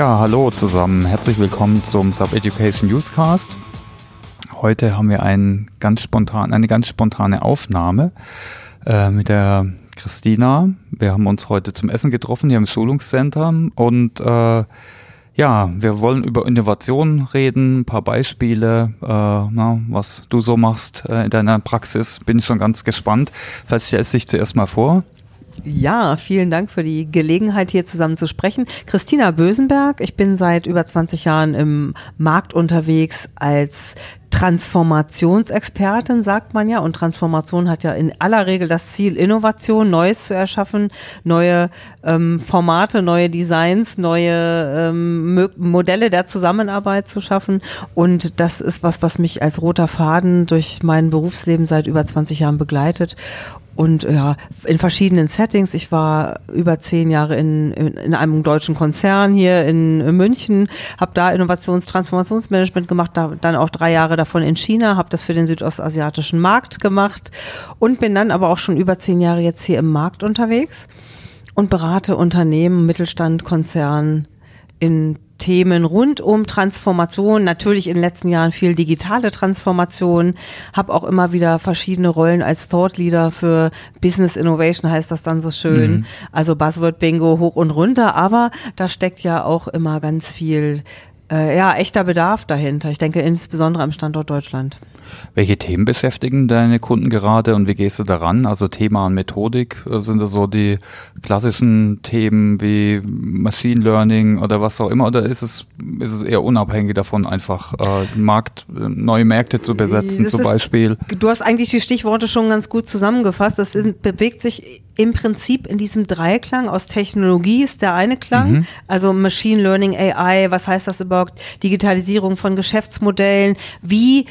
Ja, hallo zusammen. Herzlich willkommen zum Sub Education Newscast. Heute haben wir ein ganz spontan, eine ganz spontane Aufnahme äh, mit der Christina. Wir haben uns heute zum Essen getroffen hier im Schulungscenter und äh, ja, wir wollen über Innovation reden, ein paar Beispiele, äh, na, was du so machst äh, in deiner Praxis. Bin ich schon ganz gespannt. Vielleicht stellst du dich zuerst mal vor. Ja, vielen Dank für die Gelegenheit, hier zusammen zu sprechen. Christina Bösenberg, ich bin seit über 20 Jahren im Markt unterwegs als Transformationsexpertin, sagt man ja. Und Transformation hat ja in aller Regel das Ziel, Innovation, Neues zu erschaffen, neue ähm, Formate, neue Designs, neue ähm, Modelle der Zusammenarbeit zu schaffen. Und das ist was, was mich als roter Faden durch mein Berufsleben seit über 20 Jahren begleitet und ja, in verschiedenen Settings. Ich war über zehn Jahre in, in, in einem deutschen Konzern hier in, in München, habe da Innovations-, Transformationsmanagement gemacht, da, dann auch drei Jahre davon in China, habe das für den südostasiatischen Markt gemacht und bin dann aber auch schon über zehn Jahre jetzt hier im Markt unterwegs und berate Unternehmen, Mittelstand, Konzern in Themen rund um Transformation, natürlich in den letzten Jahren viel digitale Transformation, habe auch immer wieder verschiedene Rollen als Thought Leader für Business Innovation heißt das dann so schön. Mhm. Also Buzzword Bingo hoch und runter, aber da steckt ja auch immer ganz viel äh, ja, echter Bedarf dahinter. Ich denke insbesondere am Standort Deutschland. Welche Themen beschäftigen deine Kunden gerade und wie gehst du daran? Also Thema und Methodik, äh, sind das so die klassischen Themen wie Machine Learning oder was auch immer oder ist es, ist es eher unabhängig davon, einfach äh, Markt, neue Märkte zu besetzen das zum ist, Beispiel? Du hast eigentlich die Stichworte schon ganz gut zusammengefasst. Das ist, bewegt sich im Prinzip in diesem Dreiklang aus Technologie ist der eine Klang, mhm. also Machine Learning, AI, was heißt das überhaupt? Digitalisierung von Geschäftsmodellen, wie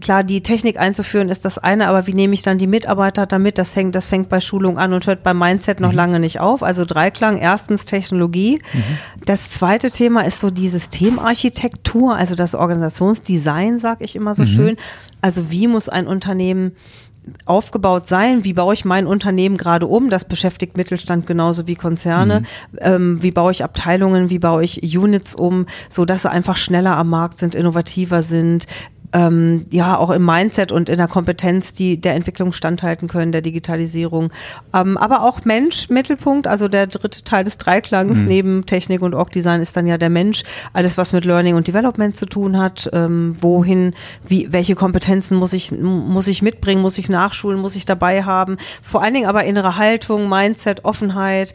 klar, die Technik einzuführen ist das eine, aber wie nehme ich dann die Mitarbeiter damit? Das hängt, das fängt bei Schulung an und hört beim Mindset noch mhm. lange nicht auf. Also Dreiklang, erstens Technologie. Mhm. Das zweite Thema ist so die Systemarchitektur, also das Organisationsdesign, sag ich immer so mhm. schön. Also wie muss ein Unternehmen aufgebaut sein? Wie baue ich mein Unternehmen gerade um? Das beschäftigt Mittelstand genauso wie Konzerne. Mhm. Ähm, wie baue ich Abteilungen? Wie baue ich Units um, so dass sie einfach schneller am Markt sind, innovativer sind? Ähm, ja auch im Mindset und in der Kompetenz, die der Entwicklung standhalten können, der Digitalisierung. Ähm, aber auch Mensch, Mittelpunkt, also der dritte Teil des Dreiklangs mhm. neben Technik und Org-Design ist dann ja der Mensch. Alles, was mit Learning und Development zu tun hat, ähm, wohin, wie, welche Kompetenzen muss ich, muss ich mitbringen, muss ich nachschulen, muss ich dabei haben. Vor allen Dingen aber innere Haltung, Mindset, Offenheit.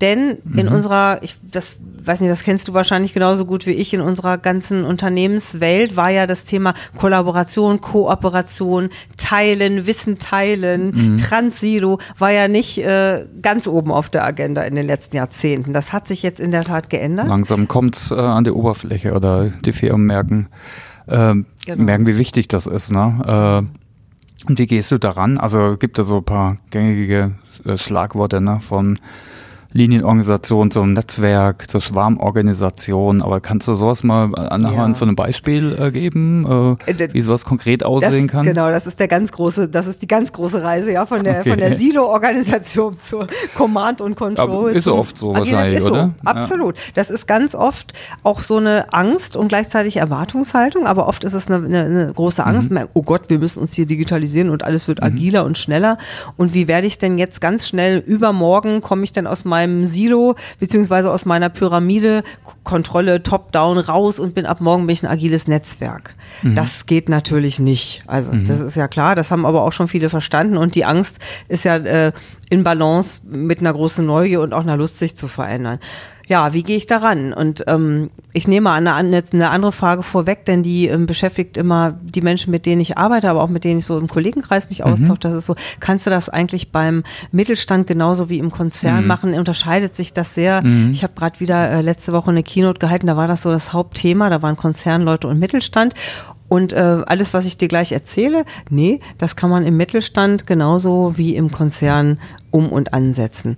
Denn in mhm. unserer, ich, das weiß nicht, das kennst du wahrscheinlich genauso gut wie ich, in unserer ganzen Unternehmenswelt war ja das Thema Kollaboration, Kooperation, Teilen, Wissen teilen, mhm. Transsilo war ja nicht äh, ganz oben auf der Agenda in den letzten Jahrzehnten. Das hat sich jetzt in der Tat geändert. Langsam kommt es äh, an die Oberfläche oder die Firmen merken, äh, genau. merken, wie wichtig das ist. Ne? Äh, und wie gehst du daran? Also gibt es so ein paar gängige äh, Schlagworte ne? von Linienorganisation zum Netzwerk, zur Schwarmorganisation. Aber kannst du sowas mal anhand ja. von einem Beispiel äh, geben, äh, äh wie sowas konkret aussehen das, kann? Genau, das ist der ganz große, das ist die ganz große Reise, ja, von der, okay. von der Silo-Organisation zur Command und Control. Aber ist so oft so wahrscheinlich, oder? So, absolut. Ja. Das ist ganz oft auch so eine Angst und gleichzeitig Erwartungshaltung, aber oft ist es eine, eine, eine große Angst. Mhm. Oh Gott, wir müssen uns hier digitalisieren und alles wird mhm. agiler und schneller. Und wie werde ich denn jetzt ganz schnell übermorgen, komme ich denn aus meinem meinem Silo beziehungsweise aus meiner Pyramide Kontrolle top-down raus und bin ab morgen bin ich ein agiles Netzwerk. Mhm. Das geht natürlich nicht. Also mhm. das ist ja klar, das haben aber auch schon viele verstanden und die Angst ist ja äh, in Balance mit einer großen Neugier und auch einer Lust, sich zu verändern ja, wie gehe ich daran? Und ähm, ich nehme an, eine, eine andere Frage vorweg, denn die ähm, beschäftigt immer die Menschen, mit denen ich arbeite, aber auch mit denen ich so im Kollegenkreis mich mhm. austausche. Das ist so, kannst du das eigentlich beim Mittelstand genauso wie im Konzern mhm. machen? Unterscheidet sich das sehr? Mhm. Ich habe gerade wieder äh, letzte Woche eine Keynote gehalten, da war das so das Hauptthema, da waren Konzernleute und Mittelstand. Und äh, alles, was ich dir gleich erzähle, nee, das kann man im Mittelstand genauso wie im Konzern um und ansetzen.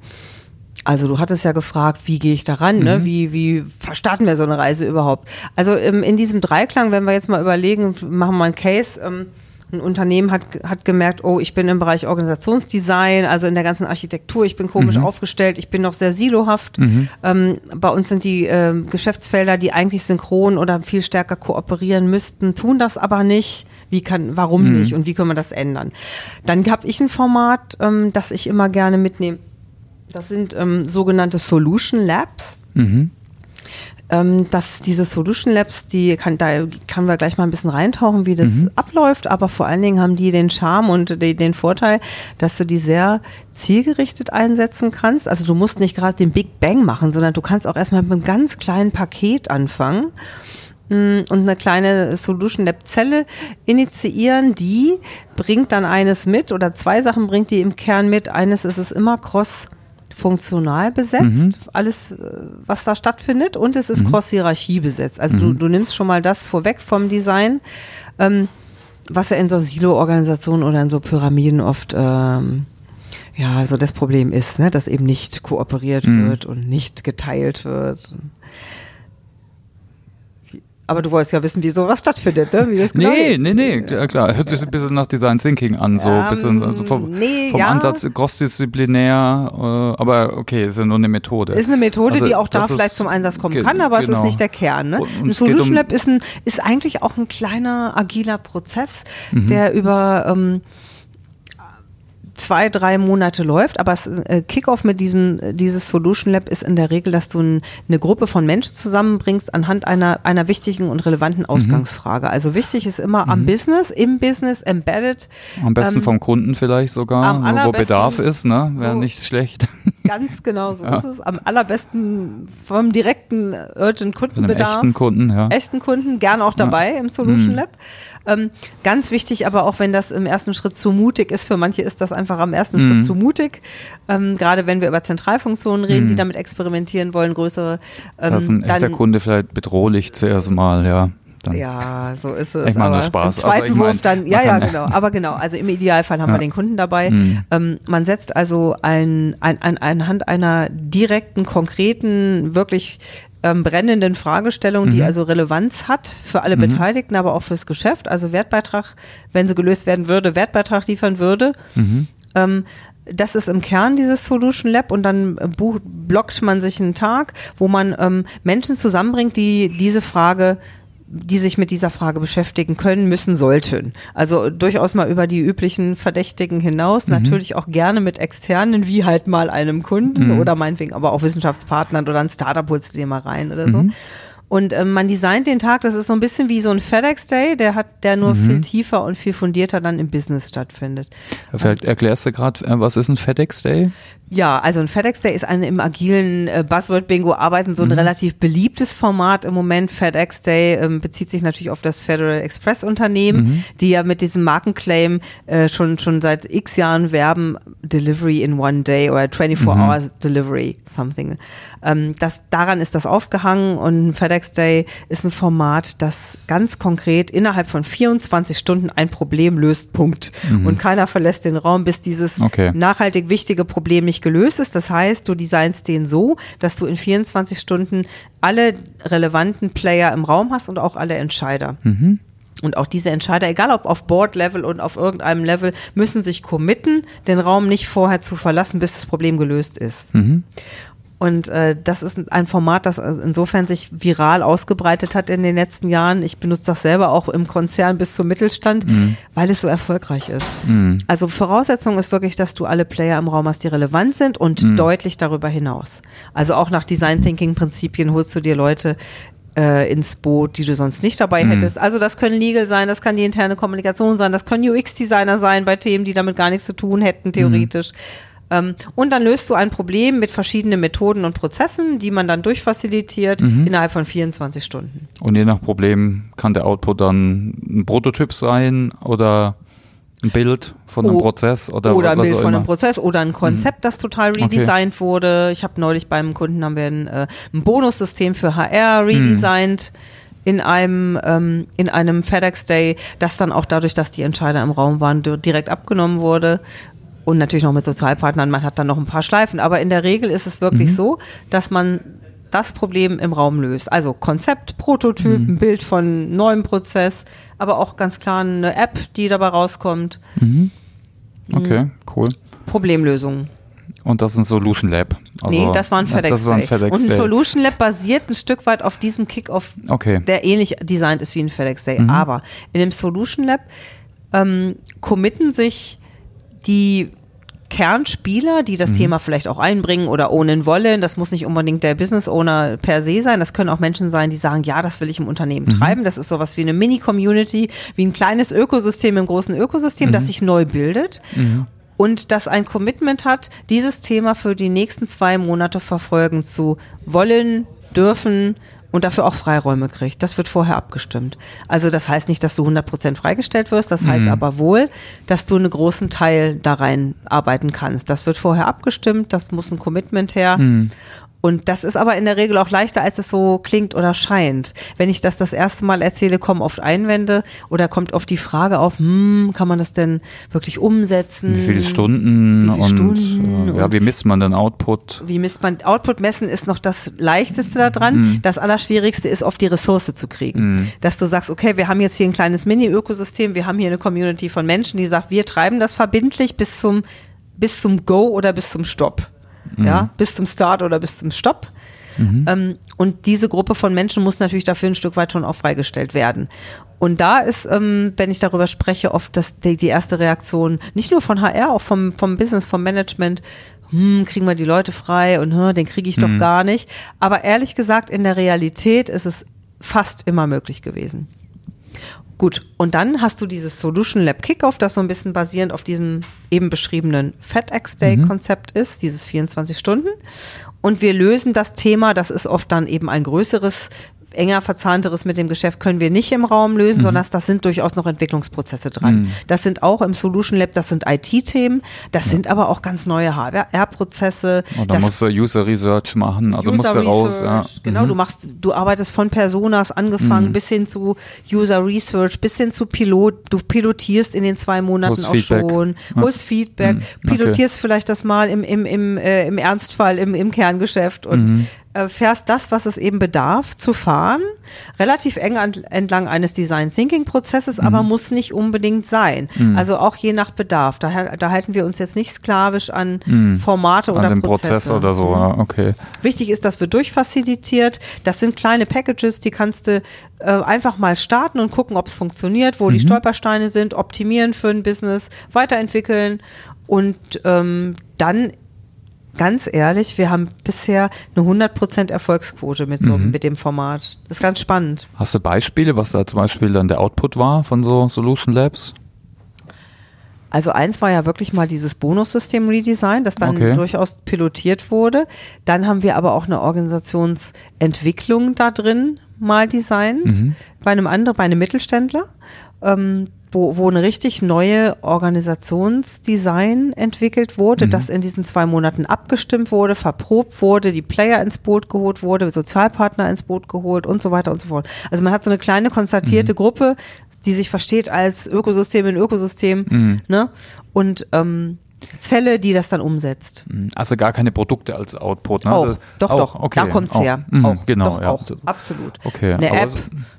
Also du hattest ja gefragt, wie gehe ich daran, ne? Mhm. Wie, wie starten wir so eine Reise überhaupt? Also ähm, in diesem Dreiklang, wenn wir jetzt mal überlegen, machen wir einen Case, ähm, ein Unternehmen hat, hat gemerkt, oh, ich bin im Bereich Organisationsdesign, also in der ganzen Architektur, ich bin komisch mhm. aufgestellt, ich bin noch sehr silohaft. Mhm. Ähm, bei uns sind die äh, Geschäftsfelder, die eigentlich synchron oder viel stärker kooperieren müssten, tun das aber nicht. Wie kann, warum mhm. nicht und wie können wir das ändern? Dann habe ich ein Format, ähm, das ich immer gerne mitnehme. Das sind ähm, sogenannte Solution Labs. Mhm ähm, dass diese Solution Labs, die kann, da kann wir gleich mal ein bisschen reintauchen, wie das mhm. abläuft, aber vor allen Dingen haben die den Charme und die, den Vorteil, dass du die sehr zielgerichtet einsetzen kannst. Also du musst nicht gerade den Big Bang machen, sondern du kannst auch erstmal mit einem ganz kleinen Paket anfangen mm, und eine kleine Solution Lab Zelle initiieren, die bringt dann eines mit oder zwei Sachen bringt die im Kern mit. Eines ist es immer cross funktional besetzt, mhm. alles, äh, was da stattfindet, und es ist mhm. Cross-Hierarchie besetzt. Also mhm. du, du nimmst schon mal das vorweg vom Design, ähm, was ja in so Silo-Organisationen oder in so Pyramiden oft ähm, ja so das Problem ist, ne? dass eben nicht kooperiert mhm. wird und nicht geteilt wird. Aber du wolltest ja wissen, wie sowas stattfindet, ne? Wie das genau nee, nee, nee, ja, klar. Hört sich ein bisschen nach Design Thinking an, so ein bisschen also vom, nee, vom ja. Ansatz crossdisziplinär, äh, aber okay, ist ja nur eine Methode. Ist eine Methode, also, die auch da vielleicht zum Einsatz kommen kann, aber genau. es ist genau. nicht der Kern. Ne? Und, ein Solution um Lab ist, ein, ist eigentlich auch ein kleiner, agiler Prozess, mhm. der über ähm, zwei, drei Monate läuft, aber es, äh, Kickoff mit diesem, dieses Solution Lab ist in der Regel, dass du ein, eine Gruppe von Menschen zusammenbringst anhand einer, einer wichtigen und relevanten mhm. Ausgangsfrage. Mhm. Also wichtig ist immer mhm. am Business, im Business, embedded. Am besten ähm, vom Kunden vielleicht sogar, wo Bedarf ist, ne? Wäre so nicht schlecht. Ganz genau so ja. ist es. Am allerbesten vom direkten Urgent Kundenbedarf. Echten Kunden, ja. Echten Kunden, gern auch dabei ja. im Solution mhm. Lab. Ähm, ganz wichtig, aber auch wenn das im ersten Schritt zu mutig ist, für manche ist das einfach am ersten mhm. Schritt zu mutig. Ähm, gerade wenn wir über Zentralfunktionen reden, mhm. die damit experimentieren wollen, größere. Ähm, da ist ein echter Kunde vielleicht bedrohlich zuerst mal, ja. Dann ja, so ist es. Ich meine nur Spaß. Im zweiten also Wurf dann, ja, ja, genau. Aber genau, also im Idealfall haben ja. wir den Kunden dabei. Mhm. Ähm, man setzt also ein, ein, ein, anhand einer direkten, konkreten, wirklich ähm, brennenden Fragestellung, die mhm. also Relevanz hat für alle mhm. Beteiligten, aber auch fürs Geschäft. Also Wertbeitrag, wenn sie gelöst werden würde, Wertbeitrag liefern würde. Mhm. Ähm, das ist im Kern dieses Solution Lab und dann äh, blockt man sich einen Tag, wo man ähm, Menschen zusammenbringt, die diese Frage die sich mit dieser Frage beschäftigen können, müssen, sollten. Also durchaus mal über die üblichen Verdächtigen hinaus, mhm. natürlich auch gerne mit externen, wie halt mal einem Kunden mhm. oder meinetwegen aber auch Wissenschaftspartnern oder ein Startup holst du dir mal rein oder so. Mhm. Und ähm, man designt den Tag, das ist so ein bisschen wie so ein FedEx Day, der hat, der nur mhm. viel tiefer und viel fundierter dann im Business stattfindet. Vielleicht erklärst du gerade, äh, was ist ein FedEx Day? Ja, also ein FedEx Day ist ein im agilen äh, Buzzword-Bingo arbeiten, so ein mhm. relativ beliebtes Format im Moment. FedEx Day ähm, bezieht sich natürlich auf das Federal Express Unternehmen, mhm. die ja mit diesem Markenclaim äh, schon, schon seit x Jahren werben, Delivery in one day oder 24 mhm. Hours Delivery, something. Ähm, das, daran ist das aufgehangen und FedEx Day ist ein Format, das ganz konkret innerhalb von 24 Stunden ein Problem löst, Punkt. Mhm. Und keiner verlässt den Raum, bis dieses okay. nachhaltig wichtige Problem nicht gelöst ist. Das heißt, du designst den so, dass du in 24 Stunden alle relevanten Player im Raum hast und auch alle Entscheider. Mhm. Und auch diese Entscheider, egal ob auf Board-Level und auf irgendeinem Level, müssen sich committen, den Raum nicht vorher zu verlassen, bis das Problem gelöst ist. Mhm. Und äh, das ist ein Format, das insofern sich viral ausgebreitet hat in den letzten Jahren. Ich benutze das selber auch im Konzern bis zum Mittelstand, mhm. weil es so erfolgreich ist. Mhm. Also Voraussetzung ist wirklich, dass du alle Player im Raum hast, die relevant sind und mhm. deutlich darüber hinaus. Also auch nach Design Thinking Prinzipien holst du dir Leute, äh, ins Boot, die du sonst nicht dabei mhm. hättest. Also das können Legal sein, das kann die interne Kommunikation sein, das können UX-Designer sein bei Themen, die damit gar nichts zu tun hätten, theoretisch. Mhm. Ähm, und dann löst du ein Problem mit verschiedenen Methoden und Prozessen, die man dann durchfacilitiert mhm. innerhalb von 24 Stunden. Und je nach Problem kann der Output dann ein Prototyp sein oder ein Bild von einem oh, Prozess oder oder ein Bild von einem Prozess oder ein Konzept, mhm. das total redesigned okay. wurde. Ich habe neulich beim Kunden haben wir ein, äh, ein Bonussystem für HR redesigned. Mhm in einem ähm, in einem FedEx Day, das dann auch dadurch, dass die Entscheider im Raum waren, direkt abgenommen wurde und natürlich noch mit Sozialpartnern, man hat dann noch ein paar Schleifen, aber in der Regel ist es wirklich mhm. so, dass man das Problem im Raum löst. Also Konzept, Prototyp, mhm. ein Bild von neuem Prozess, aber auch ganz klar eine App, die dabei rauskommt. Mhm. Okay, cool. Problemlösung. Und das ist ein Solution Lab. Also, nee, das war ein FedEx, das war ein FedEx Day. Und ein Solution Lab basiert ein Stück weit auf diesem Kickoff, okay. der ähnlich designt ist wie ein FedEx Day. Mhm. Aber in dem Solution Lab ähm, committen sich die Kernspieler, die das mhm. Thema vielleicht auch einbringen oder ohnen wollen. Das muss nicht unbedingt der Business Owner per se sein. Das können auch Menschen sein, die sagen, ja, das will ich im Unternehmen mhm. treiben. Das ist sowas wie eine Mini-Community, wie ein kleines Ökosystem im großen Ökosystem, mhm. das sich neu bildet. Mhm. Und das ein Commitment hat, dieses Thema für die nächsten zwei Monate verfolgen zu wollen, dürfen, und dafür auch Freiräume kriegt. Das wird vorher abgestimmt. Also das heißt nicht, dass du 100% freigestellt wirst, das heißt mhm. aber wohl, dass du einen großen Teil da rein arbeiten kannst. Das wird vorher abgestimmt, das muss ein Commitment her. Mhm. Und das ist aber in der Regel auch leichter, als es so klingt oder scheint. Wenn ich das das erste Mal erzähle, kommen oft Einwände oder kommt oft die Frage auf, hm, kann man das denn wirklich umsetzen? Wie viele Stunden, wie viele und, Stunden äh, ja, wie misst man den Output? Wie misst man Output messen ist noch das leichteste daran. Mhm. Das allerschwierigste ist oft die Ressource zu kriegen. Mhm. Dass du sagst, okay, wir haben jetzt hier ein kleines Mini-Ökosystem, wir haben hier eine Community von Menschen, die sagt, wir treiben das verbindlich bis zum bis zum Go oder bis zum Stopp mhm. ja, bis zum Start oder bis zum Stopp. Mhm. Ähm, und diese Gruppe von Menschen muss natürlich dafür ein Stück weit schon auch freigestellt werden. Und da ist, ähm, wenn ich darüber spreche, oft das, die, die, erste Reaktion, nicht nur von HR, auch vom, vom Business, vom Management, hm, kriegen wir die Leute frei und hm, den kriege ich doch mhm. gar nicht. Aber ehrlich gesagt, in der Realität ist es fast immer möglich gewesen. Gut, und dann hast du dieses Solution Lab Kickoff, das so ein bisschen basierend auf diesem eben beschriebenen FedEx Day Konzept mhm. ist, dieses 24 Stunden. Und wir lösen das Thema, das ist oft dann eben ein größeres enger verzahnteres mit dem Geschäft können wir nicht im Raum lösen, mhm. sondern das sind durchaus noch Entwicklungsprozesse dran. Mhm. Das sind auch im Solution Lab, das sind IT-Themen, das ja. sind aber auch ganz neue HR-Prozesse. Und da musst du User Research machen, also musst du raus. Ja. Genau, mhm. du machst, du arbeitest von Personas angefangen mhm. bis hin zu User Research, bis hin zu Pilot, du pilotierst in den zwei Monaten auch Feedback. schon, holst ja. Feedback, mhm. pilotierst okay. vielleicht das mal im, im, im, äh, im Ernstfall, im, im Kerngeschäft und mhm fährst das, was es eben bedarf, zu fahren, relativ eng an, entlang eines Design Thinking Prozesses, mhm. aber muss nicht unbedingt sein. Mhm. Also auch je nach Bedarf. Da, da halten wir uns jetzt nicht sklavisch an mhm. Formate an oder den Prozesse. Prozess oder so. Ja, okay. Wichtig ist, dass wir durchfacilitiert. Das sind kleine Packages, die kannst du äh, einfach mal starten und gucken, ob es funktioniert, wo die mhm. Stolpersteine sind, optimieren für ein Business, weiterentwickeln und ähm, dann ganz ehrlich, wir haben bisher eine 100% Erfolgsquote mit, so, mhm. mit dem Format. Das ist ganz spannend. Hast du Beispiele, was da zum Beispiel dann der Output war von so Solution Labs? Also eins war ja wirklich mal dieses Bonussystem Redesign, das dann okay. durchaus pilotiert wurde. Dann haben wir aber auch eine Organisationsentwicklung da drin mal designt mhm. bei einem anderen, bei einem Mittelständler. Ähm, wo, wo eine richtig neue Organisationsdesign entwickelt wurde, mhm. das in diesen zwei Monaten abgestimmt wurde, verprobt wurde, die Player ins Boot geholt wurde, Sozialpartner ins Boot geholt und so weiter und so fort. Also man hat so eine kleine konstatierte mhm. Gruppe, die sich versteht als Ökosystem in Ökosystem, mhm. ne? Und ähm, Zelle, die das dann umsetzt. Mhm. Also gar keine Produkte als Output, ne? Auch, doch, auch, doch, okay. da kommt's auch. her. Mhm, auch, genau, doch, ja. auch, absolut. Okay, eine App,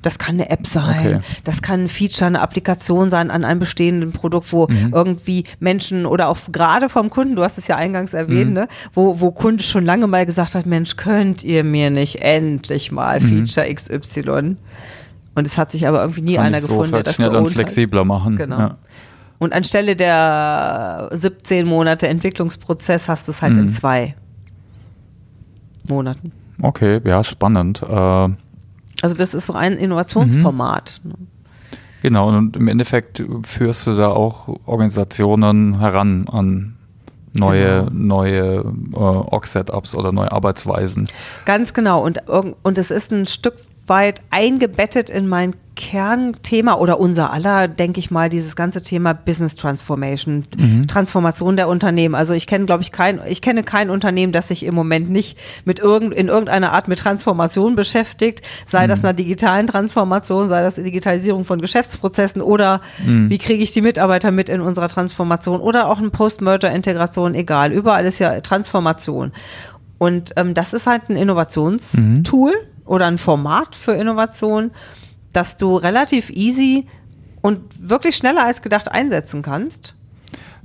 das kann eine App sein, okay. das kann ein Feature, eine Applikation sein an einem bestehenden Produkt, wo mhm. irgendwie Menschen oder auch gerade vom Kunden, du hast es ja eingangs erwähnt, mhm. ne? wo, wo Kunde schon lange mal gesagt hat, Mensch, könnt ihr mir nicht endlich mal mhm. Feature XY? Und es hat sich aber irgendwie nie kann einer gefunden, der das schneller und flexibler machen. Genau. Ja. Und anstelle der 17 Monate Entwicklungsprozess hast du es halt mhm. in zwei Monaten. Okay, ja, spannend. Äh, also das ist so ein Innovationsformat. Mhm. Genau, und im Endeffekt führst du da auch Organisationen heran an neue, genau. neue äh, Org-Setups oder neue Arbeitsweisen. Ganz genau. Und, und es ist ein Stück weit eingebettet in mein Kernthema oder unser aller, denke ich mal, dieses ganze Thema Business Transformation, mhm. Transformation der Unternehmen. Also ich kenne, glaube ich, kein, ich kenne kein Unternehmen, das sich im Moment nicht mit irgend, in irgendeiner Art mit Transformation beschäftigt, sei mhm. das einer digitalen Transformation, sei das Digitalisierung von Geschäftsprozessen oder mhm. wie kriege ich die Mitarbeiter mit in unserer Transformation oder auch eine Post-Merger-Integration, egal. Überall ist ja Transformation. Und ähm, das ist halt ein Innovationstool mhm. Oder ein Format für Innovation, das du relativ easy und wirklich schneller als gedacht einsetzen kannst.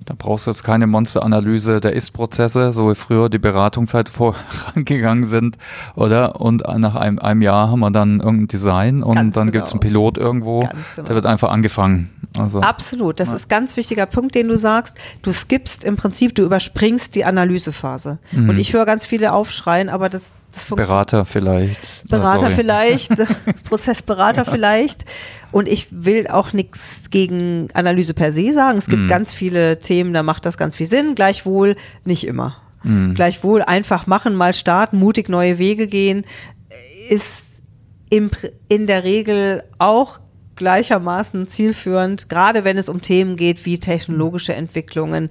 Da brauchst du jetzt keine Monsteranalyse der Ist-Prozesse, so wie früher die Beratung vielleicht vorangegangen sind, oder? Und nach einem, einem Jahr haben wir dann irgendein Design und ganz dann genau. gibt es einen Pilot irgendwo, genau. der wird einfach angefangen. Also, Absolut, das ja. ist ein ganz wichtiger Punkt, den du sagst. Du skippst im Prinzip, du überspringst die Analysephase. Mhm. Und ich höre ganz viele aufschreien, aber das, das Berater vielleicht. Berater vielleicht, Prozessberater ja. vielleicht. Und ich will auch nichts gegen Analyse per se sagen. Es gibt mhm. ganz viele Themen, da macht das ganz viel Sinn. Gleichwohl nicht immer. Mhm. Gleichwohl einfach machen, mal starten, mutig neue Wege gehen, ist im, in der Regel auch gleichermaßen zielführend, gerade wenn es um Themen geht wie technologische Entwicklungen,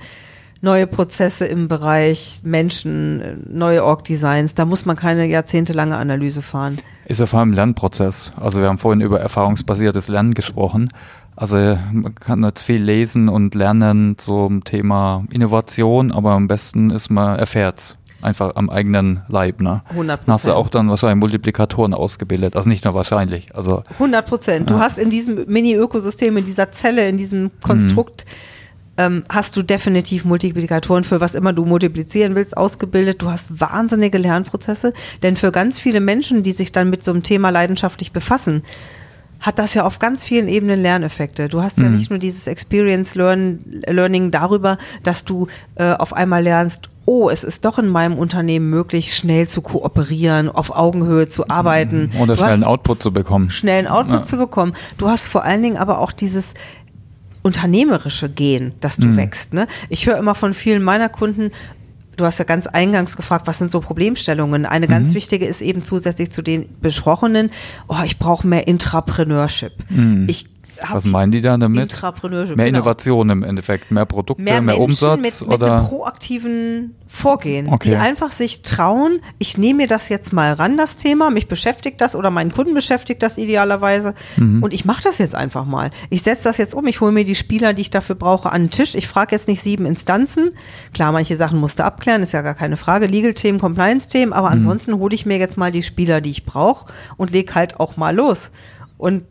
neue Prozesse im Bereich Menschen, neue Org-Designs. Da muss man keine jahrzehntelange Analyse fahren. Ist ja vor allem ein Lernprozess. Also wir haben vorhin über erfahrungsbasiertes Lernen gesprochen. Also man kann jetzt viel lesen und lernen zum Thema Innovation, aber am besten ist man erfährt einfach am eigenen Leib. Ne? 100 Prozent. Hast du auch dann wahrscheinlich Multiplikatoren ausgebildet. Also nicht nur wahrscheinlich. Also 100 Prozent. Du ja. hast in diesem Mini-Ökosystem, in dieser Zelle, in diesem Konstrukt mhm ähm, hast du definitiv Multiplikatoren für was immer du multiplizieren willst ausgebildet. Du hast wahnsinnige Lernprozesse, denn für ganz viele Menschen, die sich dann mit so einem Thema leidenschaftlich befassen, hat das ja auf ganz vielen Ebenen Lerneffekte. Du hast ja mhm. nicht nur dieses Experience Learn, Learning darüber, dass du äh, auf einmal lernst, oh, es ist doch in meinem Unternehmen möglich, schnell zu kooperieren, auf Augenhöhe zu arbeiten. Oder schnell einen Output zu bekommen. Schnellen Output ja. zu bekommen. Du hast vor allen Dingen aber auch dieses unternehmerische Gehen, dass du mhm. wächst. Ne? Ich höre immer von vielen meiner Kunden, du hast ja ganz eingangs gefragt, was sind so Problemstellungen? Eine mhm. ganz wichtige ist eben zusätzlich zu den besprochenen, oh, ich brauche mehr Intrapreneurship. Mhm. Ich was meinen die da damit? Mehr genau. Innovation im Endeffekt, mehr Produkte, mehr, mehr Umsatz mit, mit oder einem proaktiven Vorgehen, okay. die einfach sich trauen, ich nehme mir das jetzt mal ran, das Thema, mich beschäftigt das oder meinen Kunden beschäftigt das idealerweise mhm. und ich mache das jetzt einfach mal. Ich setze das jetzt um, ich hole mir die Spieler, die ich dafür brauche, an den Tisch. Ich frage jetzt nicht sieben Instanzen. Klar, manche Sachen musste abklären, ist ja gar keine Frage, Legal-Themen, Compliance-Themen, aber mhm. ansonsten hole ich mir jetzt mal die Spieler, die ich brauche und lege halt auch mal los. Und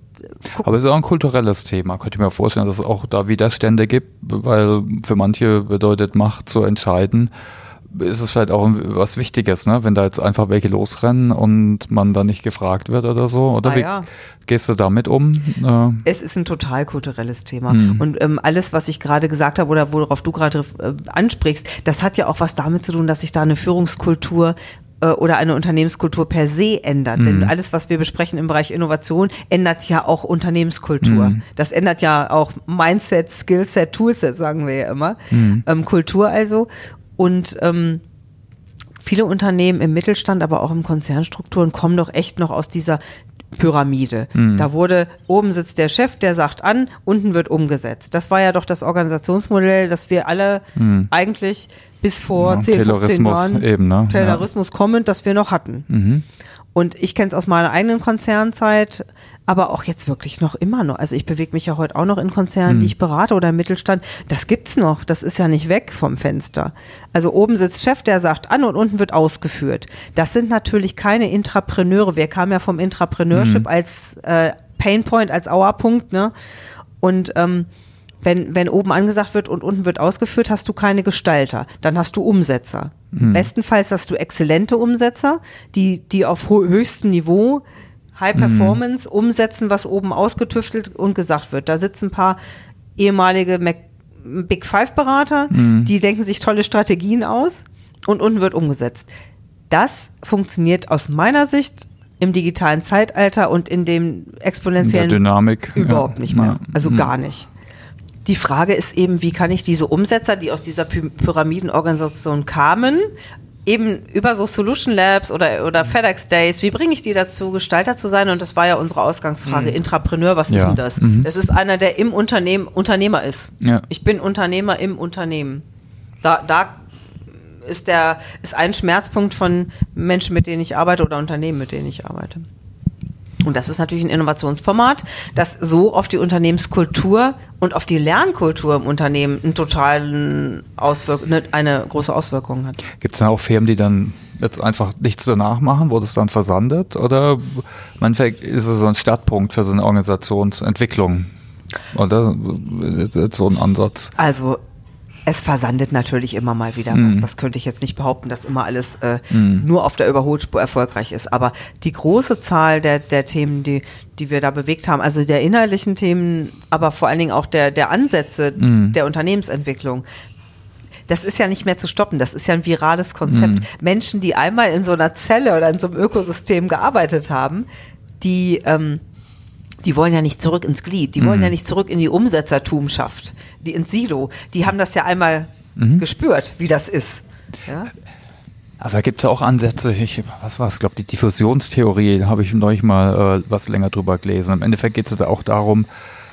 aber es ist auch ein kulturelles Thema. Könnte ich mir vorstellen, dass es auch da Widerstände gibt, weil für manche bedeutet Macht zu entscheiden, ist es vielleicht auch was Wichtiges, ne? wenn da jetzt einfach welche losrennen und man da nicht gefragt wird oder so. Oder ah, wie ja. gehst du damit um? Äh es ist ein total kulturelles Thema. Mhm. Und ähm, alles, was ich gerade gesagt habe oder worauf du gerade äh, ansprichst, das hat ja auch was damit zu tun, dass sich da eine Führungskultur oder eine Unternehmenskultur per se ändert. Mhm. Denn alles, was wir besprechen im Bereich Innovation, ändert ja auch Unternehmenskultur. Mhm. Das ändert ja auch Mindset, Skillset, Toolset, sagen wir ja immer. Mhm. Ähm, Kultur also. Und ähm, viele Unternehmen im Mittelstand, aber auch im Konzernstrukturen kommen doch echt noch aus dieser Pyramide. Mhm. Da wurde, oben sitzt der Chef, der sagt an, unten wird umgesetzt. Das war ja doch das Organisationsmodell, das wir alle mhm. eigentlich bis vor ja, 10, 15 Jahren eben, ne? Taylorismus ja. kommend, das wir noch hatten. Mhm. Und ich kenne es aus meiner eigenen Konzernzeit, aber auch jetzt wirklich noch immer noch. Also ich bewege mich ja heute auch noch in Konzernen, mhm. die ich berate oder im Mittelstand. Das gibt's noch. Das ist ja nicht weg vom Fenster. Also oben sitzt Chef, der sagt an und unten wird ausgeführt. Das sind natürlich keine Intrapreneure. Wir kamen ja vom Intrapreneurship mhm. als äh, Painpoint, als Auerpunkt, ne? Und ähm, wenn, wenn oben angesagt wird und unten wird ausgeführt, hast du keine Gestalter. Dann hast du Umsetzer. Mhm. Bestenfalls hast du exzellente Umsetzer, die, die auf höchstem Niveau High. Performance mhm. umsetzen, was oben ausgetüftelt und gesagt wird. Da sitzen ein paar ehemalige Mac Big Five Berater, mhm. die denken sich tolle Strategien aus und unten wird umgesetzt. Das funktioniert aus meiner Sicht im digitalen Zeitalter und in dem exponentiellen in Dynamik überhaupt ja. nicht mehr. Also mhm. gar nicht. Die Frage ist eben, wie kann ich diese Umsetzer, die aus dieser Pyramidenorganisation kamen, eben über so Solution Labs oder, oder FedEx Days, wie bringe ich die dazu, Gestalter zu sein? Und das war ja unsere Ausgangsfrage. Mhm. Intrapreneur, was ja. ist denn das? Mhm. Das ist einer, der im Unternehmen Unternehmer ist. Ja. Ich bin Unternehmer im Unternehmen. Da, da ist der, ist ein Schmerzpunkt von Menschen, mit denen ich arbeite oder Unternehmen, mit denen ich arbeite. Und das ist natürlich ein Innovationsformat, das so auf die Unternehmenskultur und auf die Lernkultur im Unternehmen einen totalen Auswirk eine große Auswirkung hat. Gibt es da auch Firmen, die dann jetzt einfach nichts danach machen, wo das dann versandet? Oder im Endeffekt ist es so ein Startpunkt für so eine Organisationsentwicklung? Oder so ein Ansatz? Also es versandet natürlich immer mal wieder was. Mhm. Das könnte ich jetzt nicht behaupten, dass immer alles äh, mm. nur auf der Überholspur erfolgreich ist. Aber die große Zahl der, der Themen, die, die wir da bewegt haben, also der inhaltlichen Themen, aber vor allen Dingen auch der, der Ansätze mm. der Unternehmensentwicklung, das ist ja nicht mehr zu stoppen. Das ist ja ein virales Konzept. Mm. Menschen, die einmal in so einer Zelle oder in so einem Ökosystem gearbeitet haben, die ähm, die wollen ja nicht zurück ins Glied, die wollen mhm. ja nicht zurück in die Umsetzertumschaft, die ins Silo. Die haben das ja einmal mhm. gespürt, wie das ist. Ja? Also da gibt es auch Ansätze, ich, was war es, glaube die Diffusionstheorie, da habe ich neulich mal äh, was länger drüber gelesen. Im Endeffekt geht es da auch darum,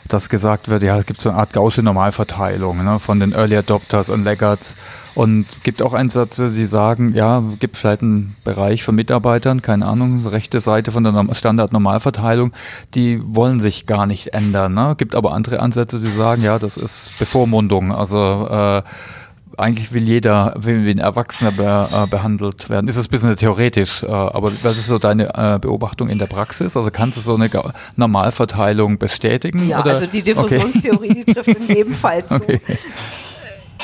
dass gesagt wird, ja, es gibt so eine Art gausche Normalverteilung ne, von den Early Adopters und Laggards und gibt auch Einsätze, die sagen, ja, gibt vielleicht einen Bereich von Mitarbeitern, keine Ahnung, rechte Seite von der Standard-Normalverteilung, die wollen sich gar nicht ändern. Ne? Gibt aber andere Ansätze, die sagen, ja, das ist Bevormundung, also äh, eigentlich will jeder will wie ein Erwachsener be, äh, behandelt werden. Ist das ein bisschen theoretisch, äh, aber was ist so deine äh, Beobachtung in der Praxis? Also kannst du so eine Normalverteilung bestätigen? Ja, oder? also die Diffusionstheorie, okay. die trifft in jedem Fall zu. Okay.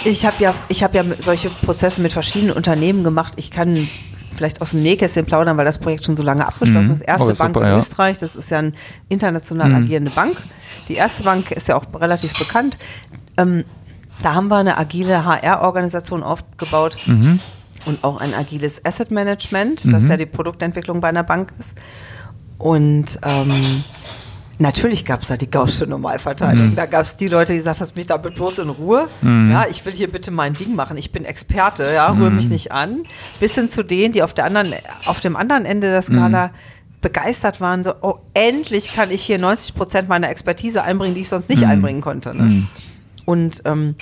Ich habe ja, ich habe ja solche Prozesse mit verschiedenen Unternehmen gemacht. Ich kann vielleicht aus dem Nähkästchen plaudern, weil das Projekt schon so lange abgeschlossen mhm. ist. Erste oh, Bank super, in ja. Österreich, das ist ja eine international mhm. agierende Bank. Die erste Bank ist ja auch relativ bekannt. Ähm, da haben wir eine agile HR-Organisation aufgebaut mhm. und auch ein agiles Asset Management, das mhm. ja die Produktentwicklung bei einer Bank ist. Und ähm, Natürlich gab es da die gausche Normalverteilung. Mhm. Da gab es die Leute, die gesagt haben, mich damit bloß in Ruhe. Mhm. Ja, ich will hier bitte mein Ding machen. Ich bin Experte, ja, rühre mhm. mich nicht an. Bis hin zu denen, die auf der anderen, auf dem anderen Ende der Skala mhm. begeistert waren, so, oh, endlich kann ich hier 90 Prozent meiner Expertise einbringen, die ich sonst nicht mhm. einbringen konnte. Ne? Und ähm,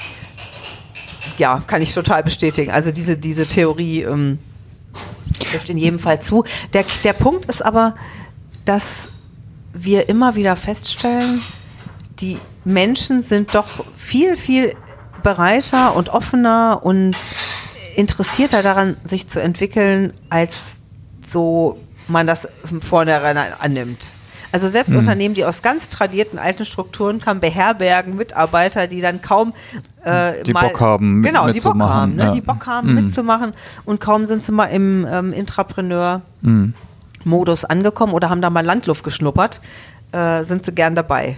ja, kann ich total bestätigen. Also diese, diese Theorie ähm, trifft in jedem Fall zu. Der, der Punkt ist aber, dass wir immer wieder feststellen, die Menschen sind doch viel, viel bereiter und offener und interessierter daran, sich zu entwickeln, als so man das vornherein annimmt. Also selbst mhm. Unternehmen, die aus ganz tradierten alten Strukturen kommen, beherbergen Mitarbeiter, die dann kaum äh, die mal, Bock haben, mit, genau, die Bock haben, ne? ja. die Bock haben mhm. mitzumachen und kaum sind sie mal im ähm, Intrapreneur-Modus mhm. angekommen oder haben da mal Landluft geschnuppert, äh, sind sie gern dabei.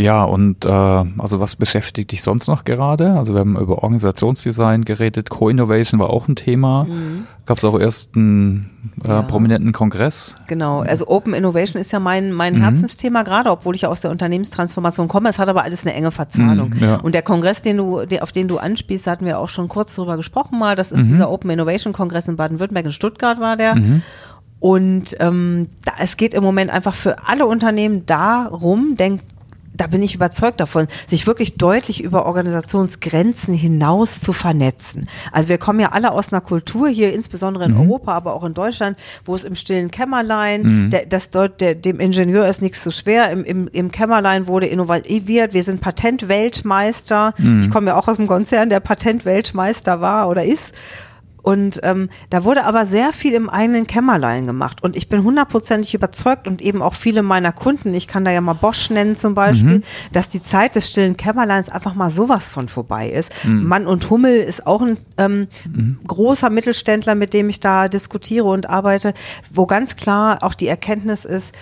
Ja, und äh, also was beschäftigt dich sonst noch gerade? Also wir haben über Organisationsdesign geredet, Co-Innovation war auch ein Thema. Mhm. Gab es auch erst einen äh, ja. prominenten Kongress? Genau, also Open Innovation ist ja mein, mein mhm. Herzensthema gerade, obwohl ich ja aus der Unternehmenstransformation komme. Es hat aber alles eine enge Verzahnung. Mhm, ja. Und der Kongress, den du, der, auf den du anspielst, hatten wir auch schon kurz drüber gesprochen mal. Das ist mhm. dieser Open Innovation Kongress in Baden-Württemberg, in Stuttgart war der. Mhm. Und ähm, da, es geht im Moment einfach für alle Unternehmen darum, denk, da bin ich überzeugt davon, sich wirklich deutlich über Organisationsgrenzen hinaus zu vernetzen. Also wir kommen ja alle aus einer Kultur hier, insbesondere in mhm. Europa, aber auch in Deutschland, wo es im stillen Kämmerlein, mhm. der, das dort, der, dem Ingenieur ist nichts zu schwer, im, im, im Kämmerlein wurde innoviert, wir sind Patentweltmeister. Mhm. Ich komme ja auch aus einem Konzern, der Patentweltmeister war oder ist. Und ähm, da wurde aber sehr viel im eigenen Kämmerlein gemacht. Und ich bin hundertprozentig überzeugt und eben auch viele meiner Kunden, ich kann da ja mal Bosch nennen zum Beispiel, mhm. dass die Zeit des stillen Kämmerleins einfach mal sowas von vorbei ist. Mhm. Mann und Hummel ist auch ein ähm, mhm. großer Mittelständler, mit dem ich da diskutiere und arbeite, wo ganz klar auch die Erkenntnis ist,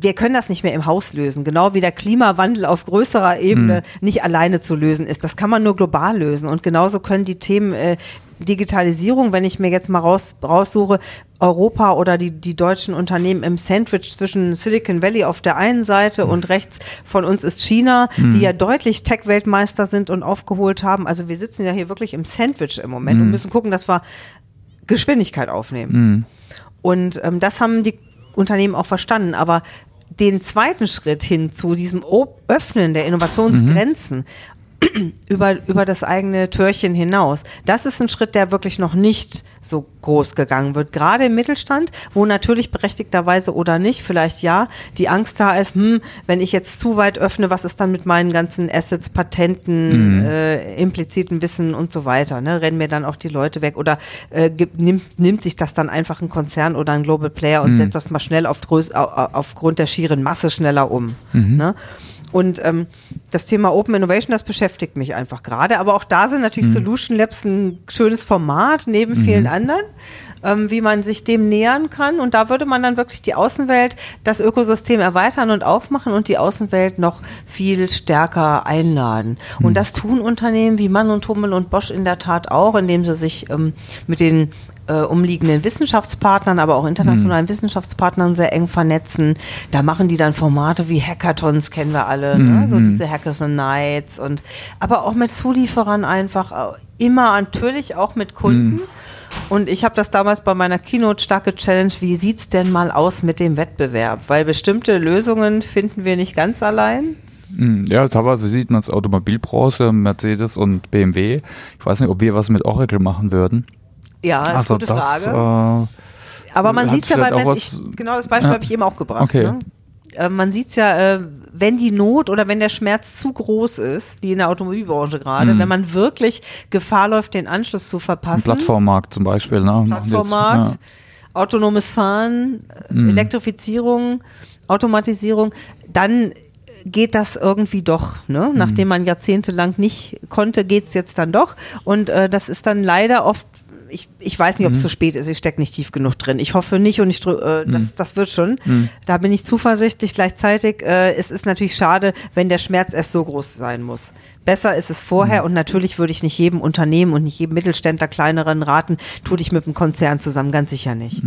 wir können das nicht mehr im Haus lösen, genau wie der Klimawandel auf größerer Ebene mhm. nicht alleine zu lösen ist. Das kann man nur global lösen. Und genauso können die Themen äh, Digitalisierung, wenn ich mir jetzt mal raus, raussuche, Europa oder die, die deutschen Unternehmen im Sandwich zwischen Silicon Valley auf der einen Seite mhm. und rechts von uns ist China, mhm. die ja deutlich Tech-Weltmeister sind und aufgeholt haben. Also wir sitzen ja hier wirklich im Sandwich im Moment und müssen gucken, dass wir Geschwindigkeit aufnehmen. Mhm. Und ähm, das haben die Unternehmen auch verstanden. Aber den zweiten Schritt hin zu diesem Öffnen der Innovationsgrenzen, mhm. über, über das eigene Türchen hinaus. Das ist ein Schritt, der wirklich noch nicht so groß gegangen wird. Gerade im Mittelstand, wo natürlich berechtigterweise oder nicht, vielleicht ja, die Angst da ist, hm, wenn ich jetzt zu weit öffne, was ist dann mit meinen ganzen Assets, Patenten, mhm. äh, impliziten Wissen und so weiter? Ne? Rennen mir dann auch die Leute weg oder äh, gibt, nimmt, nimmt sich das dann einfach ein Konzern oder ein Global Player und mhm. setzt das mal schnell auf, aufgrund der schieren Masse schneller um? Mhm. Ne? Und ähm, das Thema Open Innovation, das beschäftigt mich einfach gerade. Aber auch da sind natürlich mhm. Solution Labs ein schönes Format neben mhm. vielen anderen, ähm, wie man sich dem nähern kann. Und da würde man dann wirklich die Außenwelt, das Ökosystem erweitern und aufmachen und die Außenwelt noch viel stärker einladen. Mhm. Und das tun Unternehmen wie Mann und Hummel und Bosch in der Tat auch, indem sie sich ähm, mit den äh, umliegenden Wissenschaftspartnern, aber auch internationalen mhm. Wissenschaftspartnern sehr eng vernetzen. Da machen die dann Formate wie Hackathons, kennen wir alle, mhm. ne? so diese Hackathon Nights und aber auch mit Zulieferern einfach, äh, immer natürlich auch mit Kunden. Mhm. Und ich habe das damals bei meiner Keynote starke Challenge, wie sieht's denn mal aus mit dem Wettbewerb? Weil bestimmte Lösungen finden wir nicht ganz allein. Mhm. Ja, teilweise sieht man es Automobilbranche, Mercedes und BMW. Ich weiß nicht, ob wir was mit Oracle machen würden. Ja, das also ist eine gute das, Frage. Äh, Aber man sieht es ja bei ich, genau das Beispiel ja. habe ich eben auch gebracht. Okay. Ne? Äh, man sieht es ja, äh, wenn die Not oder wenn der Schmerz zu groß ist, wie in der Automobilbranche gerade, mhm. wenn man wirklich Gefahr läuft, den Anschluss zu verpassen. Plattformmarkt zum Beispiel. Ne? Plattformmarkt, ja. autonomes Fahren, mhm. Elektrifizierung, Automatisierung, dann geht das irgendwie doch. Ne? Mhm. Nachdem man jahrzehntelang nicht konnte, geht es jetzt dann doch. Und äh, das ist dann leider oft ich, ich weiß nicht, ob es mhm. zu spät ist. Ich stecke nicht tief genug drin. Ich hoffe nicht und ich äh, das, mhm. das wird schon. Mhm. Da bin ich zuversichtlich. Gleichzeitig äh, es ist natürlich schade, wenn der Schmerz erst so groß sein muss. Besser ist es vorher mhm. und natürlich würde ich nicht jedem Unternehmen und nicht jedem Mittelständler kleineren raten, tu dich mit dem Konzern zusammen, ganz sicher nicht.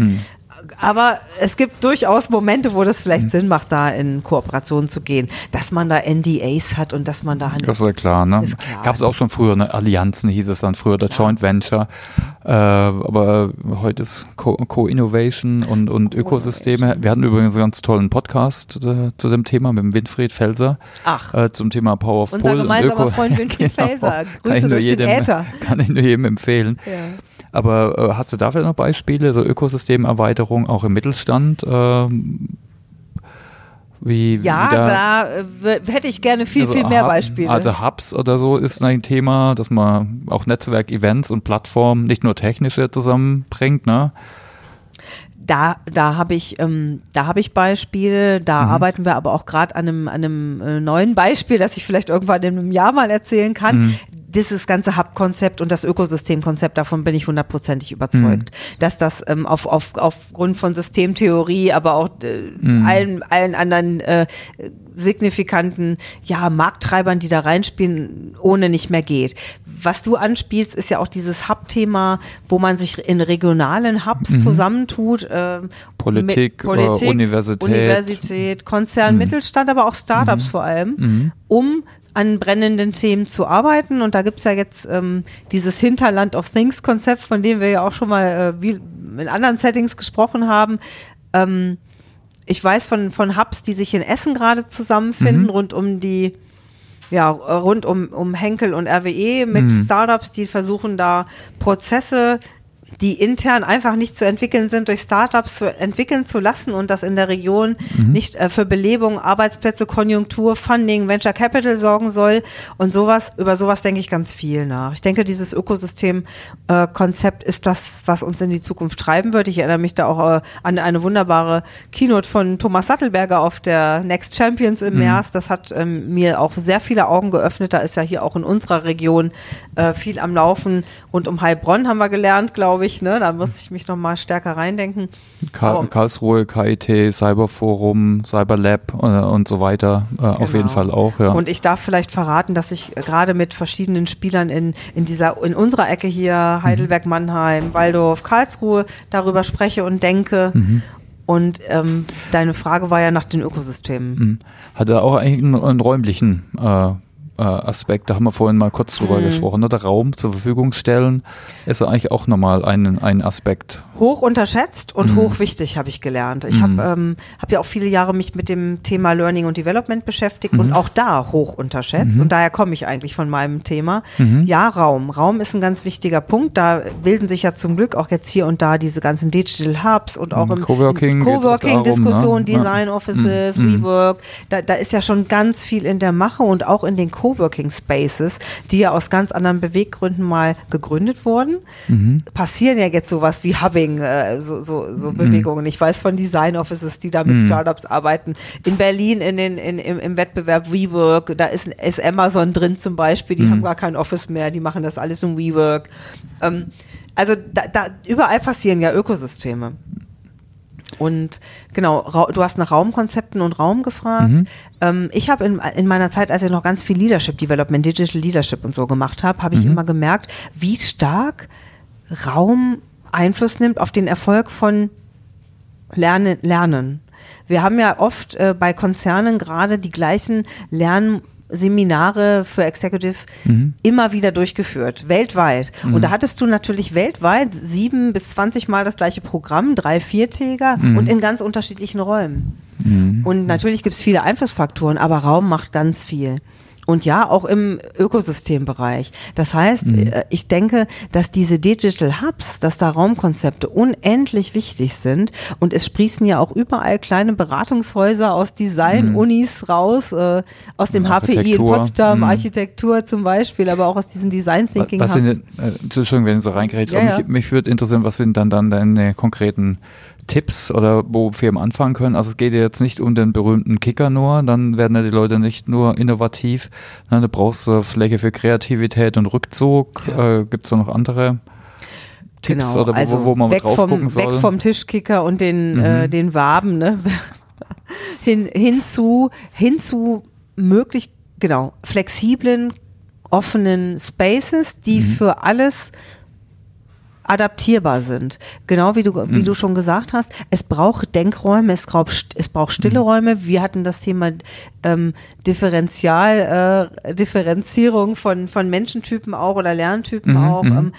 Aber es gibt durchaus Momente, wo das vielleicht mhm. Sinn macht, da in Kooperation zu gehen. Dass man da NDAs hat und dass man da Das ist ja klar, ne? Gab es auch schon früher, ne? Allianzen hieß es dann früher, der ja. Joint Venture. Äh, aber heute ist Co-Innovation Co und, und Ökosysteme. Wir hatten übrigens einen ganz tollen Podcast äh, zu dem Thema mit dem Winfried Felser. Ach. Äh, zum Thema Power of Unser Pull. Gemeinsamer Öko Freund Winfried genau. Felser. Grüße durch jedem, den Äther. Kann ich nur jedem empfehlen. Ja. Aber äh, hast du dafür noch Beispiele, so Ökosystemerweiterung auch im Mittelstand? Ähm, wie, ja, wie da, da äh, hätte ich gerne viel, also viel mehr Hub, Beispiele. Also Hubs oder so ist ein Thema, dass man auch Netzwerk-Events und Plattformen, nicht nur technische zusammenbringt, ne? Da, da habe ich, ähm, da habe ich Beispiele. Da mhm. arbeiten wir aber auch gerade an einem, an einem äh, neuen Beispiel, das ich vielleicht irgendwann in einem Jahr mal erzählen kann. Mhm dieses ganze Hub-Konzept und das Ökosystem-Konzept, davon bin ich hundertprozentig überzeugt, mhm. dass das ähm, auf, auf, aufgrund von Systemtheorie, aber auch äh, mhm. allen, allen anderen äh, signifikanten ja, Markttreibern, die da reinspielen, ohne nicht mehr geht. Was du anspielst, ist ja auch dieses Hub-Thema, wo man sich in regionalen Hubs mhm. zusammentut. Äh, Politik, Politik Universität. Universität, Konzern, mhm. Mittelstand, aber auch Startups mhm. vor allem, mhm. um an brennenden Themen zu arbeiten. Und da gibt's ja jetzt ähm, dieses Hinterland of Things-Konzept, von dem wir ja auch schon mal äh, wie in anderen Settings gesprochen haben. Ähm, ich weiß von, von Hubs, die sich in Essen gerade zusammenfinden, mhm. rund um die ja, rund um, um Henkel und RWE mit mhm. Startups, die versuchen da Prozesse die intern einfach nicht zu entwickeln sind, durch Startups zu entwickeln zu lassen und das in der Region mhm. nicht äh, für Belebung, Arbeitsplätze, Konjunktur, Funding, Venture Capital sorgen soll und sowas, über sowas denke ich ganz viel nach. Ich denke, dieses Ökosystem-Konzept äh, ist das, was uns in die Zukunft treiben wird. Ich erinnere mich da auch äh, an eine wunderbare Keynote von Thomas Sattelberger auf der Next Champions im mhm. März. Das hat ähm, mir auch sehr viele Augen geöffnet. Da ist ja hier auch in unserer Region äh, viel am Laufen. Rund um Heilbronn haben wir gelernt, glaube ich ich, ne? Da muss ich mich nochmal stärker reindenken. Ka Karlsruhe, KIT, Cyberforum, Cyberlab äh, und so weiter äh, genau. auf jeden. Fall auch, ja. Und ich darf vielleicht verraten, dass ich gerade mit verschiedenen Spielern in, in dieser, in unserer Ecke hier, Heidelberg, Mannheim, Waldorf, Karlsruhe, darüber spreche und denke. Mhm. Und ähm, deine Frage war ja nach den Ökosystemen. Mhm. Hat er auch eigentlich einen, einen räumlichen äh, äh, Aspekt, da haben wir vorhin mal kurz drüber mhm. gesprochen, ne? der Raum zur Verfügung stellen, ist eigentlich auch nochmal ein, ein Aspekt. Hoch unterschätzt und mhm. hoch wichtig, habe ich gelernt. Ich mhm. habe ähm, hab ja auch viele Jahre mich mit dem Thema Learning und Development beschäftigt und mhm. auch da hoch unterschätzt. Mhm. Und daher komme ich eigentlich von meinem Thema. Mhm. Ja, Raum. Raum ist ein ganz wichtiger Punkt. Da bilden sich ja zum Glück auch jetzt hier und da diese ganzen Digital Hubs und auch im Coworking, Coworking Diskussion, ne? Design Offices, WeWork. Da, da ist ja schon ganz viel in der Mache und auch in den Coworking Spaces, die ja aus ganz anderen Beweggründen mal gegründet wurden, mhm. passieren ja jetzt sowas wie Hubbing, äh, so, so, so mhm. Bewegungen. Ich weiß von Design Offices, die da mit mhm. Startups arbeiten. In Berlin in den, in, im, im Wettbewerb WeWork, da ist, ist Amazon drin zum Beispiel, die mhm. haben gar kein Office mehr, die machen das alles im WeWork. Ähm, also da, da überall passieren ja Ökosysteme. Und genau, du hast nach Raumkonzepten und Raum gefragt. Mhm. Ähm, ich habe in, in meiner Zeit, als ich noch ganz viel Leadership Development, Digital Leadership und so gemacht habe, habe ich mhm. immer gemerkt, wie stark Raum Einfluss nimmt auf den Erfolg von Lernen. Lernen. Wir haben ja oft äh, bei Konzernen gerade die gleichen Lern Seminare für Executive mhm. immer wieder durchgeführt, weltweit. Mhm. Und da hattest du natürlich weltweit sieben bis zwanzig Mal das gleiche Programm, drei, viertäger mhm. und in ganz unterschiedlichen Räumen. Mhm. Und natürlich gibt es viele Einflussfaktoren, aber Raum macht ganz viel. Und ja, auch im Ökosystembereich. Das heißt, mhm. Äh, ich denke, dass diese Digital Hubs, dass da Raumkonzepte unendlich wichtig sind. Und es sprießen ja auch überall kleine Beratungshäuser aus Design-Unis mhm. raus, äh, aus dem HPI in Potsdam, mhm. Architektur zum Beispiel, aber auch aus diesen Design Thinking was Hubs. Sind, äh, Entschuldigung, wenn ich so reingerät ja, ja. mich, mich würde interessieren, was sind dann, dann deine konkreten Tipps oder wo Firmen anfangen können. Also es geht ja jetzt nicht um den berühmten Kicker nur, dann werden ja die Leute nicht nur innovativ. Ne, du brauchst äh, Fläche für Kreativität und Rückzug. Ja. Äh, Gibt es da noch andere? Tipps genau, oder wo, also wo man weg drauf vom, gucken soll? Weg vom Tischkicker und den, mhm. äh, den Waben, ne? hin, hin zu, hin zu möglich, genau, flexiblen, offenen Spaces, die mhm. für alles adaptierbar sind. Genau wie du, wie mhm. du schon gesagt hast, es braucht Denkräume, es braucht, es braucht stille mhm. Räume. Wir hatten das Thema ähm, Differential, äh, Differenzierung von, von Menschentypen auch oder Lerntypen mhm. auch. Mhm. Ähm,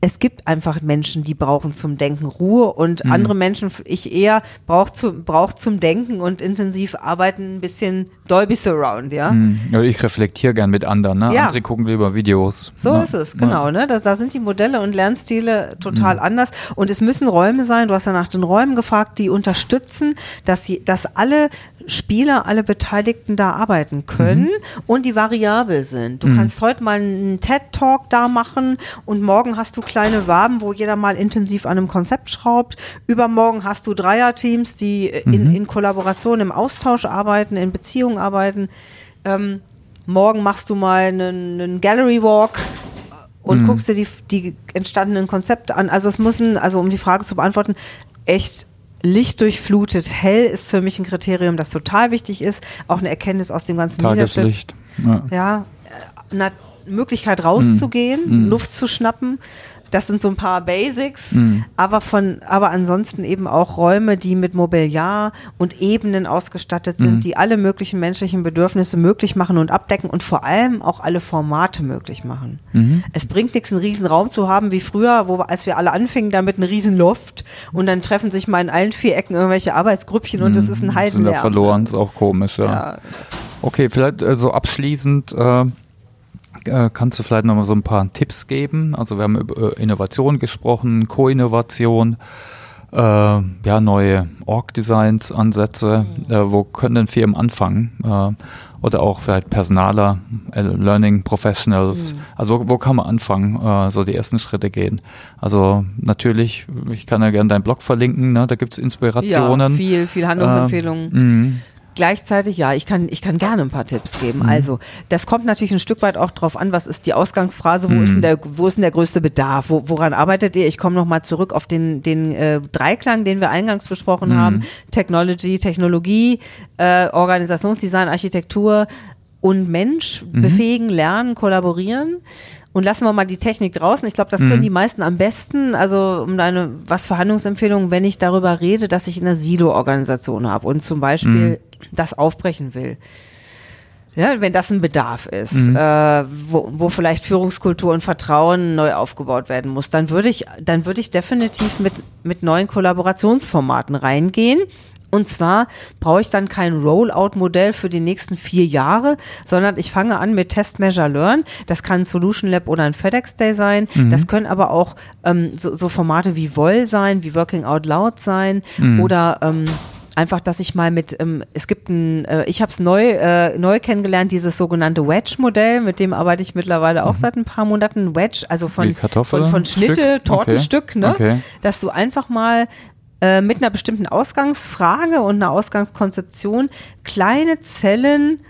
es gibt einfach Menschen, die brauchen zum Denken Ruhe und mhm. andere Menschen, ich eher, braucht zu, braucht zum Denken und intensiv arbeiten ein bisschen Dolby Surround, ja. Mhm. ich reflektiere gern mit anderen, ne? Ja. Andere gucken lieber Videos. So ja. ist es, genau, ja. ne? Das, da sind die Modelle und Lernstile total mhm. anders und es müssen Räume sein, du hast ja nach den Räumen gefragt, die unterstützen, dass sie, dass alle Spieler, alle Beteiligten da arbeiten können mhm. und die variabel sind. Du mhm. kannst heute mal einen TED-Talk da machen und morgen hast du kleine Waben, wo jeder mal intensiv an einem Konzept schraubt. Übermorgen hast du Dreierteams, die in, mhm. in Kollaboration, im Austausch arbeiten, in Beziehungen arbeiten. Ähm, morgen machst du mal einen, einen Gallery Walk und mhm. guckst dir die, die entstandenen Konzepte an. Also es müssen, also um die Frage zu beantworten, echt lichtdurchflutet hell ist für mich ein Kriterium, das total wichtig ist. Auch eine Erkenntnis aus dem ganzen Tageslicht. Ja, ja eine Möglichkeit rauszugehen, mm. Luft zu schnappen. Das sind so ein paar Basics, mhm. aber von, aber ansonsten eben auch Räume, die mit Mobiliar und Ebenen ausgestattet sind, mhm. die alle möglichen menschlichen Bedürfnisse möglich machen und abdecken und vor allem auch alle Formate möglich machen. Mhm. Es bringt nichts, einen riesen Raum zu haben wie früher, wo als wir alle anfingen, damit einen riesen Loft und dann treffen sich mal in allen vier Ecken irgendwelche Arbeitsgrüppchen und es ist ein Heidenlärm. Sind da verloren, ist auch komisch, ja. ja. Okay, vielleicht äh, so abschließend. Äh äh, kannst du vielleicht nochmal so ein paar Tipps geben? Also wir haben über Innovation gesprochen, Co-Innovation, äh, ja, neue Org-Designs, Ansätze. Mhm. Äh, wo können denn Firmen anfangen? Äh, oder auch vielleicht Personaler, äh, Learning Professionals. Mhm. Also wo, wo, kann man anfangen, äh, so die ersten Schritte gehen? Also natürlich, ich kann ja gerne deinen Blog verlinken, ne? da gibt es Inspirationen. Ja, viel, viel Handlungsempfehlungen. Mhm. Gleichzeitig, ja, ich kann, ich kann gerne ein paar Tipps geben. Mhm. Also, das kommt natürlich ein Stück weit auch drauf an, was ist die Ausgangsphrase, wo mhm. ist denn der, wo ist denn der größte Bedarf, wo, woran arbeitet ihr? Ich komme nochmal zurück auf den, den äh, Dreiklang, den wir eingangs besprochen mhm. haben. Technology, Technologie, äh, Organisationsdesign, Architektur und Mensch mhm. befähigen, lernen, kollaborieren. Und lassen wir mal die Technik draußen. Ich glaube, das können mhm. die meisten am besten. Also um deine was für Handlungsempfehlungen, wenn ich darüber rede, dass ich eine Silo-Organisation habe und zum Beispiel mhm. das aufbrechen will. Ja, wenn das ein Bedarf ist, mhm. äh, wo, wo vielleicht Führungskultur und Vertrauen neu aufgebaut werden muss, dann würde ich, dann würde ich definitiv mit, mit neuen Kollaborationsformaten reingehen. Und zwar brauche ich dann kein Rollout-Modell für die nächsten vier Jahre, sondern ich fange an mit Test, Measure, Learn. Das kann ein Solution Lab oder ein FedEx Day sein. Mhm. Das können aber auch ähm, so, so, Formate wie Woll sein, wie Working Out Loud sein mhm. oder ähm, einfach, dass ich mal mit, ähm, es gibt ein, äh, ich habe es neu, äh, neu kennengelernt, dieses sogenannte Wedge-Modell, mit dem arbeite ich mittlerweile auch mhm. seit ein paar Monaten. Wedge, also von, von, von Schnitte, Stück? Tortenstück, okay. ne? Okay. Dass du einfach mal äh, mit einer bestimmten Ausgangsfrage und einer Ausgangskonzeption kleine Zellen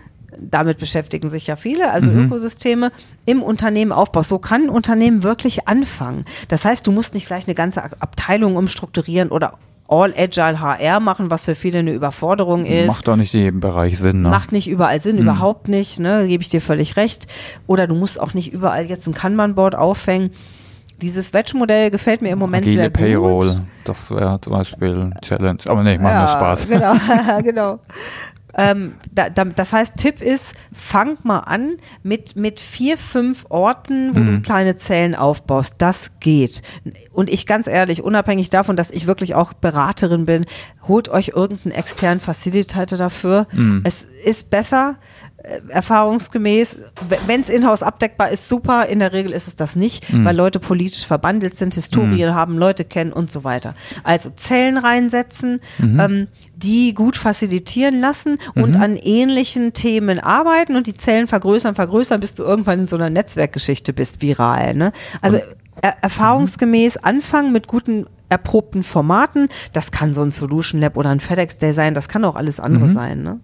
damit beschäftigen sich ja viele, also mhm. Ökosysteme im Unternehmen aufbaust. So kann ein Unternehmen wirklich anfangen. Das heißt, du musst nicht gleich eine ganze Abteilung umstrukturieren oder All Agile HR machen, was für viele eine Überforderung ist. Macht doch nicht in jedem Bereich Sinn. Ne? Macht nicht überall Sinn, hm. überhaupt nicht, ne? gebe ich dir völlig recht. Oder du musst auch nicht überall jetzt ein Kanban-Board aufhängen. Dieses Wedge-Modell gefällt mir im Moment Agile sehr gut. Payroll, das wäre zum Beispiel Challenge. Aber nee, macht ja, mir Spaß. Genau, genau. Ähm, da, da, das heißt, Tipp ist, fang mal an mit, mit vier, fünf Orten, wo mhm. du kleine Zellen aufbaust. Das geht. Und ich ganz ehrlich, unabhängig davon, dass ich wirklich auch Beraterin bin, holt euch irgendeinen externen Facilitator dafür. Mhm. Es ist besser, erfahrungsgemäß, wenn es in-house abdeckbar ist, super. In der Regel ist es das nicht, mhm. weil Leute politisch verbandelt sind, Historien mhm. haben, Leute kennen und so weiter. Also Zellen reinsetzen, mhm. ähm, die gut facilitieren lassen und mhm. an ähnlichen Themen arbeiten und die Zellen vergrößern, vergrößern, bis du irgendwann in so einer Netzwerkgeschichte bist, viral. Ne? Also er erfahrungsgemäß anfangen mit guten erprobten Formaten. Das kann so ein Solution Lab oder ein FedEx Day sein, das kann auch alles andere mhm. sein. Ne?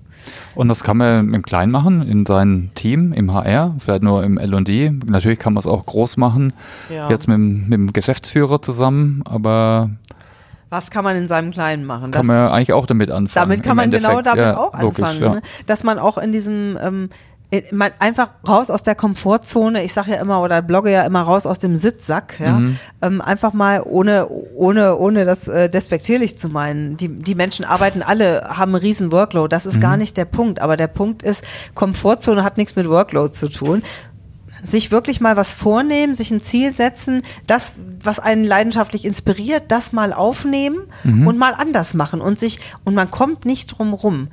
Und das kann man im Kleinen machen, in seinem Team, im HR, vielleicht nur im L&D. Natürlich kann man es auch groß machen, ja. jetzt mit, mit, dem Geschäftsführer zusammen, aber was kann man in seinem Kleinen machen? Das kann man ja eigentlich auch damit anfangen. Damit kann man genau Endeffekt. genau damit ja, auch anfangen. Logisch, ja. ne? Dass man auch in diesem ähm, äh, man einfach raus aus der Komfortzone, ich sage ja immer oder blogge ja immer raus aus dem Sitzsack, ja, mhm. ähm, einfach mal ohne ohne ohne das äh, despektierlich zu meinen. Die die Menschen arbeiten alle, haben einen riesen Workload, das ist mhm. gar nicht der Punkt, aber der Punkt ist, Komfortzone hat nichts mit Workload zu tun. Sich wirklich mal was vornehmen, sich ein Ziel setzen, das, was einen leidenschaftlich inspiriert, das mal aufnehmen mhm. und mal anders machen und sich, und man kommt nicht drum rum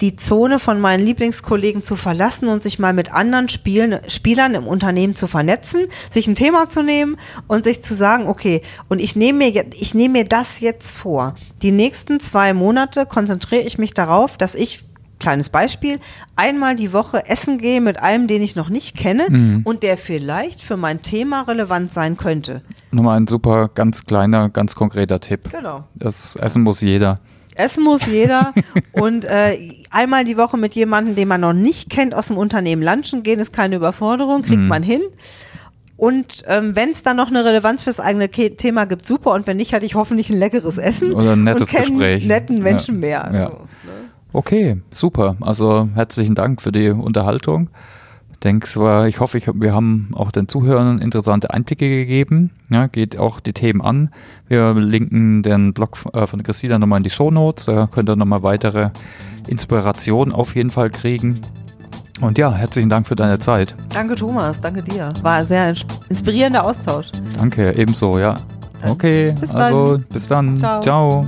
die Zone von meinen Lieblingskollegen zu verlassen und sich mal mit anderen Spielen, Spielern im Unternehmen zu vernetzen, sich ein Thema zu nehmen und sich zu sagen, okay, und ich nehme mir, ich nehme mir das jetzt vor. Die nächsten zwei Monate konzentriere ich mich darauf, dass ich kleines Beispiel, einmal die Woche essen gehe mit einem, den ich noch nicht kenne mhm. und der vielleicht für mein Thema relevant sein könnte. Nochmal ein super, ganz kleiner, ganz konkreter Tipp. Genau. Das Essen muss jeder. Essen muss jeder und äh, einmal die Woche mit jemandem, den man noch nicht kennt, aus dem Unternehmen lunchen gehen, ist keine Überforderung, kriegt mhm. man hin. Und ähm, wenn es dann noch eine Relevanz fürs eigene Ke Thema gibt, super. Und wenn nicht, hatte ich hoffentlich ein leckeres Essen. Oder ein nettes und Gespräch. netten Menschen ja. mehr. Ja. Also, ne? Okay, super. Also herzlichen Dank für die Unterhaltung denke, ich hoffe, ich, wir haben auch den Zuhörern interessante Einblicke gegeben. Ja, geht auch die Themen an. Wir linken den Blog äh, von Christina nochmal in die Show Notes. Da könnt ihr nochmal weitere Inspirationen auf jeden Fall kriegen. Und ja, herzlichen Dank für deine Zeit. Danke, Thomas. Danke dir. War ein sehr inspirierender Austausch. Danke, ebenso, ja. Okay, bis also bis dann. Ciao. Ciao.